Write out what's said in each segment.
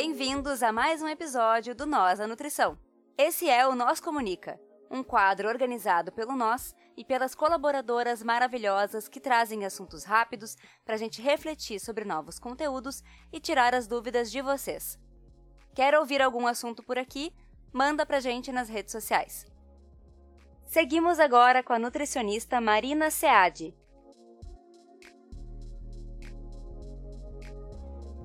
Bem-vindos a mais um episódio do Nós a Nutrição. Esse é o Nós Comunica, um quadro organizado pelo Nós e pelas colaboradoras maravilhosas que trazem assuntos rápidos para a gente refletir sobre novos conteúdos e tirar as dúvidas de vocês. Quer ouvir algum assunto por aqui? Manda pra gente nas redes sociais. Seguimos agora com a nutricionista Marina Seade,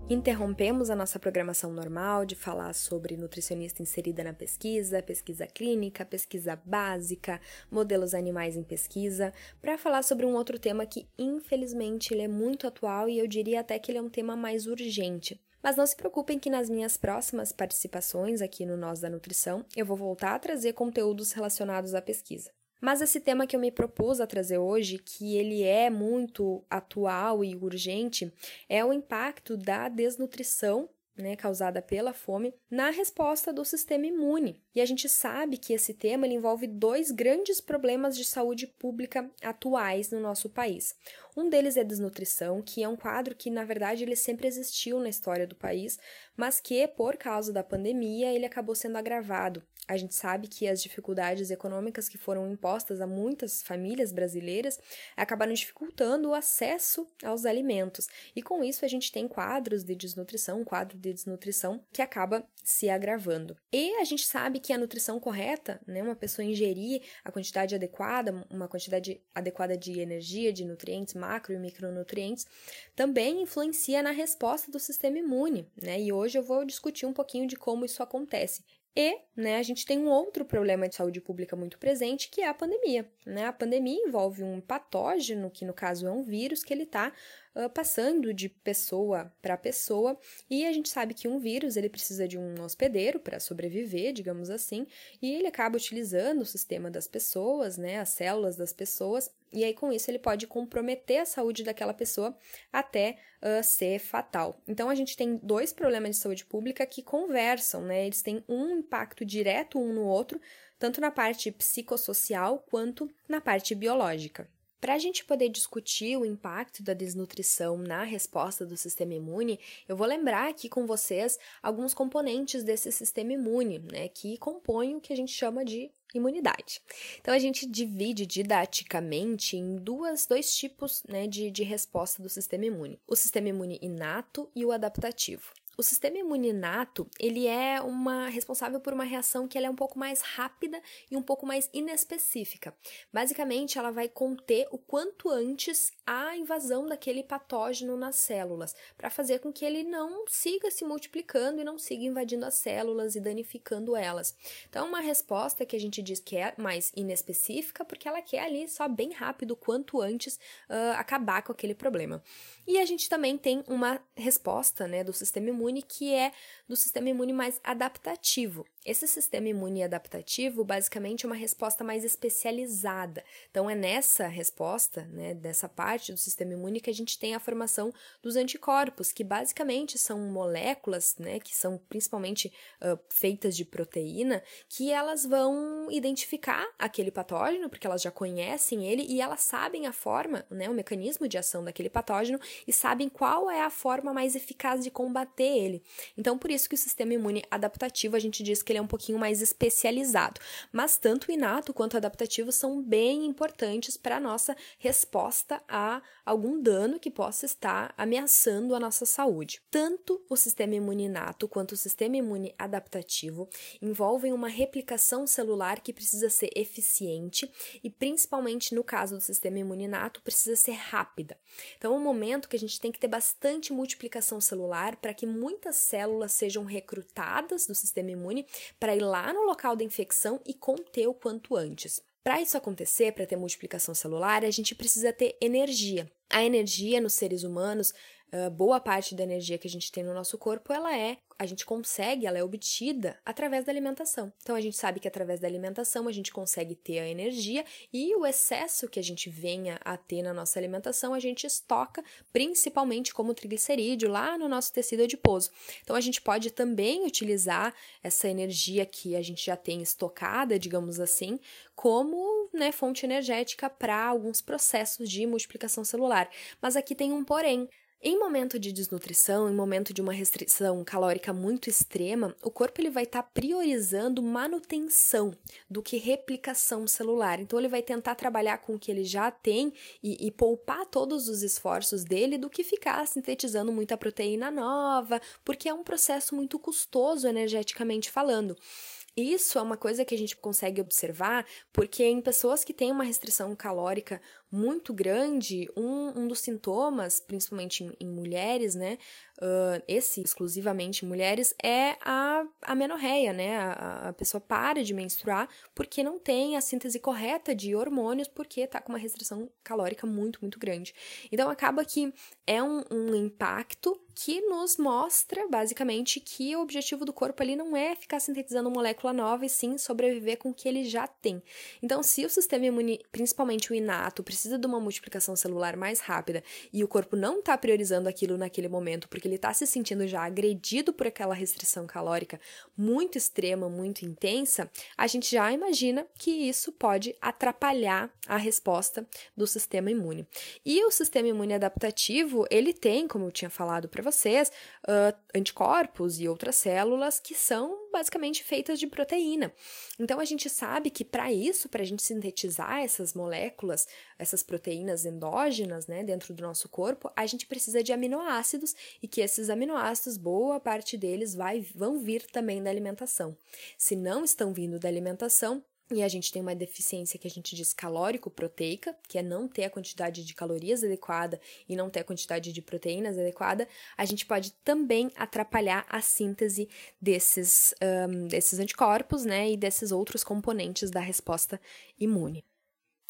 Interrompemos a nossa programação normal de falar sobre nutricionista inserida na pesquisa, pesquisa clínica, pesquisa básica, modelos animais em pesquisa, para falar sobre um outro tema que, infelizmente, ele é muito atual e eu diria até que ele é um tema mais urgente. Mas não se preocupem que nas minhas próximas participações aqui no Nós da Nutrição, eu vou voltar a trazer conteúdos relacionados à pesquisa. Mas esse tema que eu me propus a trazer hoje, que ele é muito atual e urgente, é o impacto da desnutrição né, causada pela fome na resposta do sistema imune. E a gente sabe que esse tema envolve dois grandes problemas de saúde pública atuais no nosso país. Um deles é desnutrição, que é um quadro que, na verdade, ele sempre existiu na história do país, mas que, por causa da pandemia, ele acabou sendo agravado. A gente sabe que as dificuldades econômicas que foram impostas a muitas famílias brasileiras acabaram dificultando o acesso aos alimentos. E com isso a gente tem quadros de desnutrição, um quadro de desnutrição que acaba se agravando. E a gente sabe que a nutrição correta, né, uma pessoa ingerir a quantidade adequada, uma quantidade adequada de energia, de nutrientes, macro e micronutrientes, também influencia na resposta do sistema imune, né? E hoje eu vou discutir um pouquinho de como isso acontece. E, né, a gente tem um outro problema de saúde pública muito presente, que é a pandemia. Né? A pandemia envolve um patógeno, que no caso é um vírus, que ele está uh, passando de pessoa para pessoa, e a gente sabe que um vírus ele precisa de um hospedeiro para sobreviver, digamos assim, e ele acaba utilizando o sistema das pessoas, né, as células das pessoas, e aí com isso ele pode comprometer a saúde daquela pessoa até uh, ser fatal. Então a gente tem dois problemas de saúde pública que conversam, né? Eles têm um impacto direto um no outro, tanto na parte psicossocial quanto na parte biológica. Para a gente poder discutir o impacto da desnutrição na resposta do sistema imune, eu vou lembrar aqui com vocês alguns componentes desse sistema imune, né, que compõem o que a gente chama de imunidade. Então a gente divide didaticamente em duas, dois tipos né, de, de resposta do sistema imune: o sistema imune inato e o adaptativo. O sistema imune inato, ele é uma responsável por uma reação que ela é um pouco mais rápida e um pouco mais inespecífica. Basicamente, ela vai conter o quanto antes a invasão daquele patógeno nas células, para fazer com que ele não siga se multiplicando e não siga invadindo as células e danificando elas. Então, uma resposta que a gente diz que é mais inespecífica, porque ela quer ali só bem rápido, quanto antes, uh, acabar com aquele problema. E a gente também tem uma resposta né, do sistema imune que é do sistema imune mais adaptativo. Esse sistema imune adaptativo, basicamente, é uma resposta mais especializada. Então, é nessa resposta, né, dessa parte do sistema imune, que a gente tem a formação dos anticorpos, que basicamente são moléculas, né, que são principalmente uh, feitas de proteína, que elas vão identificar aquele patógeno, porque elas já conhecem ele e elas sabem a forma, né, o mecanismo de ação daquele patógeno e sabem qual é a forma mais eficaz de combater ele. Então, por isso que o sistema imune adaptativo, a gente diz que ele é um pouquinho mais especializado. Mas tanto o inato quanto o adaptativo são bem importantes para a nossa resposta a algum dano que possa estar ameaçando a nossa saúde. Tanto o sistema imune inato quanto o sistema imune adaptativo envolvem uma replicação celular que precisa ser eficiente e, principalmente no caso do sistema imune inato, precisa ser rápida. Então, é um momento que a gente tem que ter bastante multiplicação celular para que muitas células sejam recrutadas do sistema imune para ir lá no local da infecção e conter o quanto antes. Para isso acontecer, para ter multiplicação celular, a gente precisa ter energia. A energia nos seres humanos ah, boa parte da energia que a gente tem no nosso corpo, ela é, a gente consegue, ela é obtida através da alimentação. Então a gente sabe que através da alimentação a gente consegue ter a energia e o excesso que a gente venha a ter na nossa alimentação, a gente estoca principalmente como triglicerídeo lá no nosso tecido adiposo. Então a gente pode também utilizar essa energia que a gente já tem estocada, digamos assim, como né, fonte energética para alguns processos de multiplicação celular. Mas aqui tem um porém Em momento de desnutrição, em momento de uma restrição calórica muito extrema, o corpo ele vai estar tá priorizando manutenção do que replicação celular. Então ele vai tentar trabalhar com o que ele já tem e, e poupar todos os esforços dele do que ficar sintetizando muita proteína nova, porque é um processo muito custoso energeticamente falando. Isso é uma coisa que a gente consegue observar porque em pessoas que têm uma restrição calórica muito grande, um, um dos sintomas, principalmente em, em mulheres, né, uh, esse exclusivamente em mulheres, é a amenorreia, né, a, a, pessoa para de menstruar porque não tem a síntese correta de hormônios, porque tá com uma restrição calórica muito, muito grande. Então acaba que é um, um impacto que nos mostra, basicamente, que o objetivo do corpo ali não é ficar sintetizando molécula nova, e sim sobreviver com o que ele já tem. Então, se o sistema imune, principalmente o inato, precisa de uma multiplicação celular mais rápida e o corpo não está priorizando aquilo naquele momento porque ele está se sentindo já agredido por aquela restrição calórica muito extrema, muito intensa, a gente já imagina que isso pode atrapalhar a resposta do sistema imune. E o sistema imune adaptativo, ele tem, como eu tinha falado para vocês, uh, anticorpos e outras células que são basicamente feitas de proteína. Então a gente sabe que para isso, para a gente sintetizar essas moléculas, essas proteínas endógenas, né, dentro do nosso corpo, a gente precisa de aminoácidos e que esses aminoácidos, boa parte deles vai, vão vir também da alimentação. Se não estão vindo da alimentação, e a gente tem uma deficiência que a gente diz calórico-proteica, que é não ter a quantidade de calorias adequada e não ter a quantidade de proteínas adequada, a gente pode também atrapalhar a síntese desses, um, desses anticorpos, né, e desses outros componentes da resposta imune.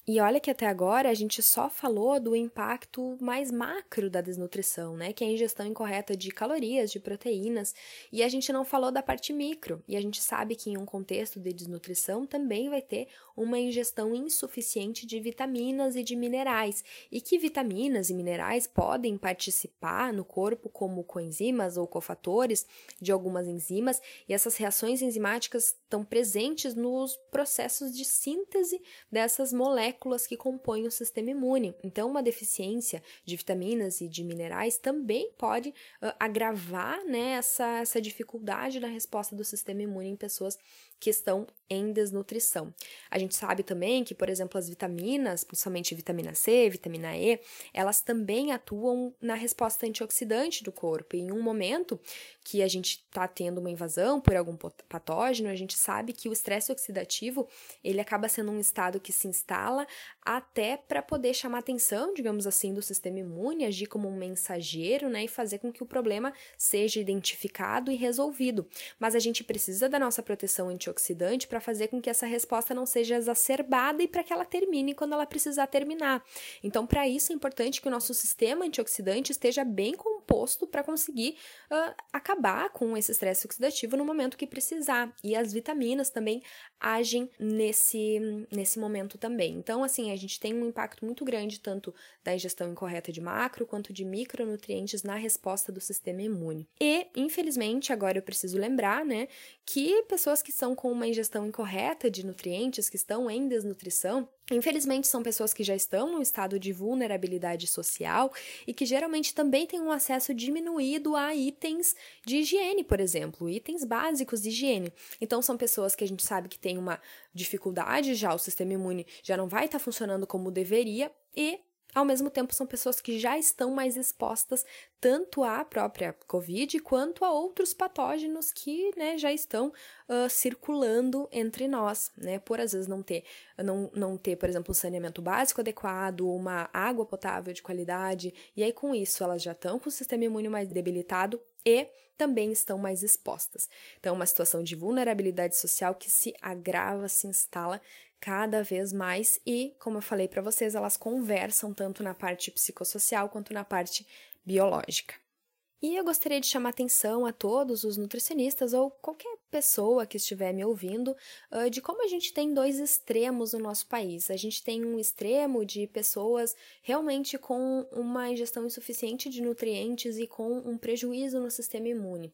E olha que até agora a gente só falou do impacto mais macro da desnutrição, né? Que é a ingestão incorreta de calorias, de proteínas, e a gente não falou da parte micro. E a gente sabe que em um contexto de desnutrição também vai ter uma ingestão insuficiente de vitaminas e de minerais, e que vitaminas e minerais podem participar no corpo como coenzimas ou cofatores de algumas enzimas, e essas reações enzimáticas estão presentes nos processos de síntese dessas moléculas moléculas que compõem o sistema imune. Então, uma deficiência de vitaminas e de minerais também pode uh, agravar né, essa, essa dificuldade na resposta do sistema imune em pessoas que estão em desnutrição. A gente sabe também que, por exemplo, as vitaminas, principalmente vitamina C, vitamina E, elas também atuam na resposta antioxidante do corpo. E em um momento que a gente está tendo uma invasão por algum patógeno, a gente sabe que o estresse oxidativo ele acaba sendo um estado que se instala até para poder chamar atenção, digamos assim, do sistema imune, agir como um mensageiro, né, e fazer com que o problema seja identificado e resolvido. Mas a gente precisa da nossa proteção antioxidante antioxidante para fazer com que essa resposta não seja exacerbada e para que ela termine quando ela precisar terminar. Então, para isso é importante que o nosso sistema antioxidante esteja bem composto para conseguir uh, acabar com esse estresse oxidativo no momento que precisar. E as vitaminas também agem nesse, nesse momento também. Então, assim, a gente tem um impacto muito grande tanto da ingestão incorreta de macro quanto de micronutrientes na resposta do sistema imune. E, infelizmente, agora eu preciso lembrar, né, que pessoas que são com uma ingestão incorreta de nutrientes, que estão em desnutrição, Infelizmente, são pessoas que já estão no estado de vulnerabilidade social e que geralmente também têm um acesso diminuído a itens de higiene, por exemplo, itens básicos de higiene. Então, são pessoas que a gente sabe que tem uma dificuldade já, o sistema imune já não vai estar tá funcionando como deveria e ao mesmo tempo, são pessoas que já estão mais expostas tanto à própria Covid quanto a outros patógenos que né, já estão uh, circulando entre nós, né? Por às vezes não ter, não, não ter, por exemplo, um saneamento básico adequado, uma água potável de qualidade, e aí com isso elas já estão com o sistema imune mais debilitado e também estão mais expostas. Então, é uma situação de vulnerabilidade social que se agrava, se instala cada vez mais e, como eu falei para vocês, elas conversam tanto na parte psicossocial quanto na parte biológica. E eu gostaria de chamar atenção a todos os nutricionistas ou qualquer pessoa que estiver me ouvindo de como a gente tem dois extremos no nosso país. A gente tem um extremo de pessoas realmente com uma ingestão insuficiente de nutrientes e com um prejuízo no sistema imune.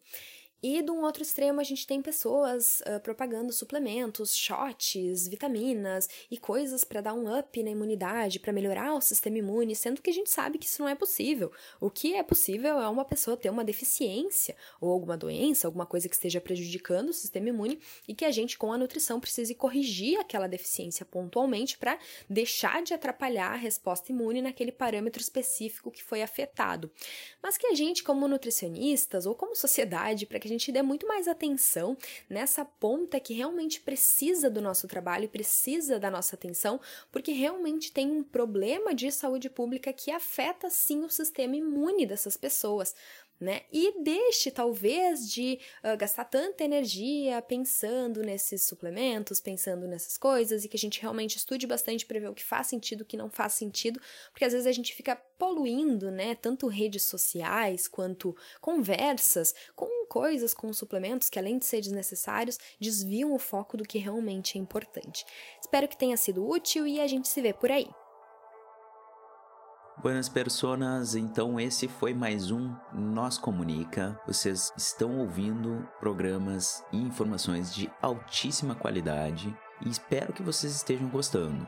E um outro extremo, a gente tem pessoas uh, propagando suplementos, shots, vitaminas e coisas para dar um up na imunidade, para melhorar o sistema imune, sendo que a gente sabe que isso não é possível. O que é possível é uma pessoa ter uma deficiência ou alguma doença, alguma coisa que esteja prejudicando o sistema imune e que a gente, com a nutrição, precise corrigir aquela deficiência pontualmente para deixar de atrapalhar a resposta imune naquele parâmetro específico que foi afetado. Mas que a gente, como nutricionistas ou como sociedade, para que a gente dê muito mais atenção nessa ponta que realmente precisa do nosso trabalho precisa da nossa atenção, porque realmente tem um problema de saúde pública que afeta sim o sistema imune dessas pessoas né? E deixe talvez de uh, gastar tanta energia pensando nesses suplementos, pensando nessas coisas e que a gente realmente estude bastante para ver o que faz sentido, o que não faz sentido, porque às vezes a gente fica poluindo, né? Tanto redes sociais quanto conversas com coisas, com suplementos que além de ser desnecessários, desviam o foco do que realmente é importante. Espero que tenha sido útil e a gente se vê por aí. Buenas personas, então esse foi mais um Nós Comunica. Vocês estão ouvindo programas e informações de altíssima qualidade e espero que vocês estejam gostando.